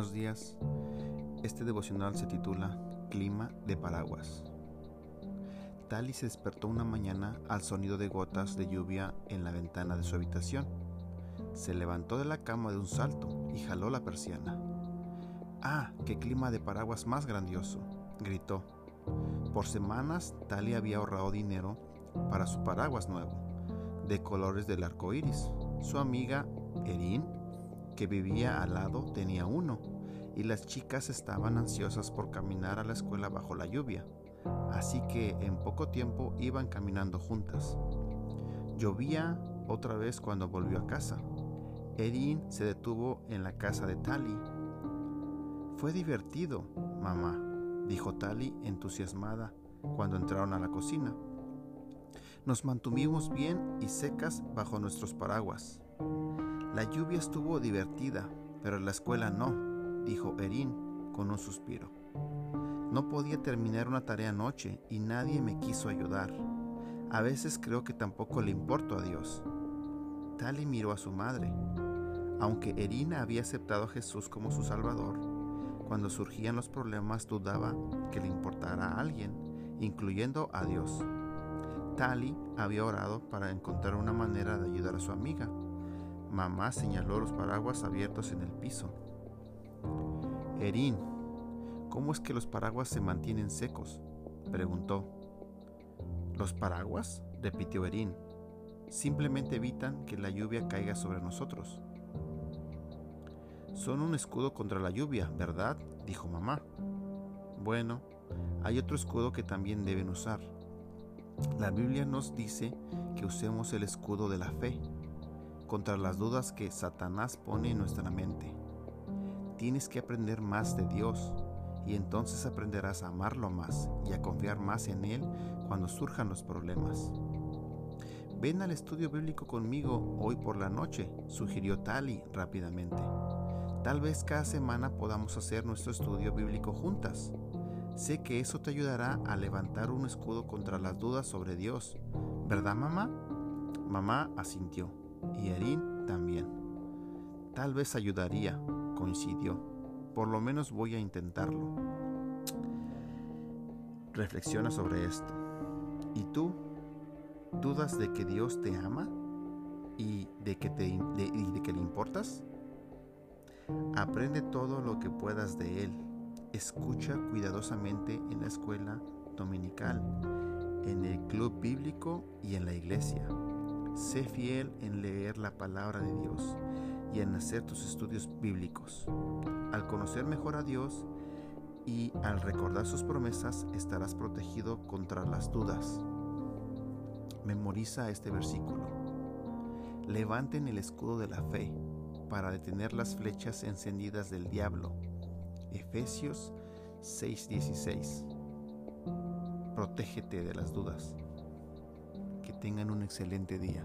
Buenos días. Este devocional se titula Clima de Paraguas. Tali se despertó una mañana al sonido de gotas de lluvia en la ventana de su habitación. Se levantó de la cama de un salto y jaló la persiana. ¡Ah, qué clima de paraguas más grandioso! gritó. Por semanas Tali había ahorrado dinero para su paraguas nuevo, de colores del arco iris. Su amiga Erin que vivía al lado tenía uno, y las chicas estaban ansiosas por caminar a la escuela bajo la lluvia, así que en poco tiempo iban caminando juntas. Llovía otra vez cuando volvió a casa. Erin se detuvo en la casa de Tali. Fue divertido, mamá, dijo Tali entusiasmada cuando entraron a la cocina. Nos mantuvimos bien y secas bajo nuestros paraguas. La lluvia estuvo divertida, pero la escuela no, dijo Erin con un suspiro. No podía terminar una tarea anoche y nadie me quiso ayudar. A veces creo que tampoco le importo a Dios. Tali miró a su madre. Aunque Erina había aceptado a Jesús como su Salvador, cuando surgían los problemas dudaba que le importara a alguien, incluyendo a Dios. Tali había orado para encontrar una manera de ayudar a su amiga, Mamá señaló los paraguas abiertos en el piso. Erin, ¿cómo es que los paraguas se mantienen secos? preguntó. ¿Los paraguas? repitió Erin. Simplemente evitan que la lluvia caiga sobre nosotros. Son un escudo contra la lluvia, ¿verdad? dijo mamá. Bueno, hay otro escudo que también deben usar. La Biblia nos dice que usemos el escudo de la fe contra las dudas que Satanás pone en nuestra mente. Tienes que aprender más de Dios y entonces aprenderás a amarlo más y a confiar más en Él cuando surjan los problemas. Ven al estudio bíblico conmigo hoy por la noche, sugirió Tali rápidamente. Tal vez cada semana podamos hacer nuestro estudio bíblico juntas. Sé que eso te ayudará a levantar un escudo contra las dudas sobre Dios. ¿Verdad, mamá? Mamá asintió y Erin también. Tal vez ayudaría, coincidió. Por lo menos voy a intentarlo. Reflexiona sobre esto. ¿Y tú? ¿Dudas de que Dios te ama? ¿Y de que, te, y de que le importas? Aprende todo lo que puedas de Él. Escucha cuidadosamente en la escuela dominical, en el club bíblico y en la iglesia. Sé fiel en leer la palabra de Dios y en hacer tus estudios bíblicos. Al conocer mejor a Dios y al recordar sus promesas estarás protegido contra las dudas. Memoriza este versículo. Levanten el escudo de la fe para detener las flechas encendidas del diablo. Efesios 6:16. Protégete de las dudas tengan un excelente día.